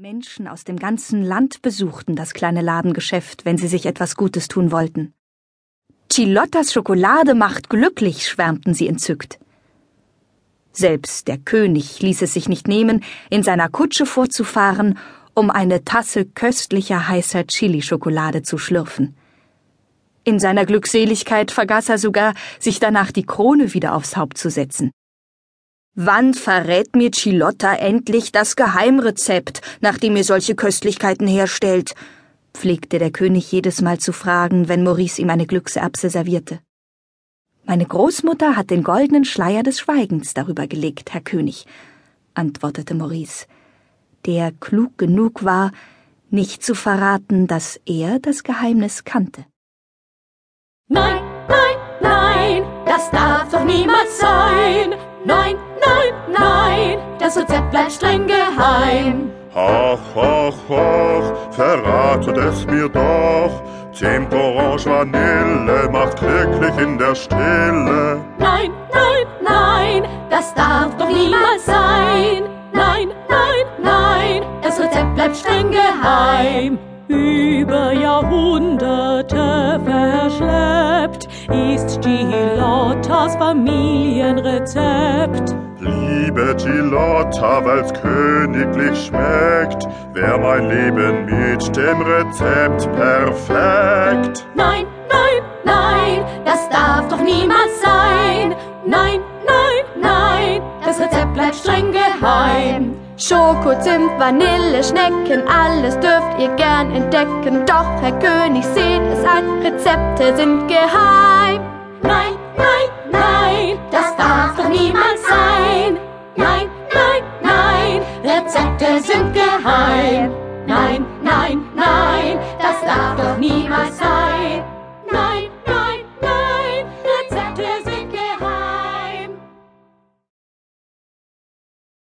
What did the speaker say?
Menschen aus dem ganzen Land besuchten das kleine Ladengeschäft, wenn sie sich etwas Gutes tun wollten. Chilottas Schokolade macht glücklich, schwärmten sie entzückt. Selbst der König ließ es sich nicht nehmen, in seiner Kutsche vorzufahren, um eine Tasse köstlicher heißer Chilischokolade zu schlürfen. In seiner Glückseligkeit vergaß er sogar, sich danach die Krone wieder aufs Haupt zu setzen. Wann verrät mir Chilotta endlich das Geheimrezept, nachdem ihr solche Köstlichkeiten herstellt? pflegte der König jedes Mal zu fragen, wenn Maurice ihm eine Glückserbse servierte. Meine Großmutter hat den goldenen Schleier des Schweigens darüber gelegt, Herr König, antwortete Maurice, der klug genug war, nicht zu verraten, dass er das Geheimnis kannte. Nein, nein, nein, das darf doch niemals sein. Nein, das Rezept bleibt streng geheim. Ach, ach, ach, verratet es mir doch. Zimt, Orange, Vanille macht glücklich in der Stille. Nein, nein, nein, das darf doch niemals sein. Nein, nein, nein, das Rezept bleibt streng geheim. Über Jahrhunderte verschleppt ist Gilottas Familienrezept. Liebe Gilotta, weil's königlich schmeckt, wär mein Leben mit dem Rezept perfekt. Nein, nein, nein, das darf doch niemals sein. Nein, nein, nein, das Rezept bleibt streng geheim. Schoko, Zimt, Vanille, Schnecken, alles dürft ihr gern entdecken. Doch, Herr König, seht es ein, Rezepte sind geheim.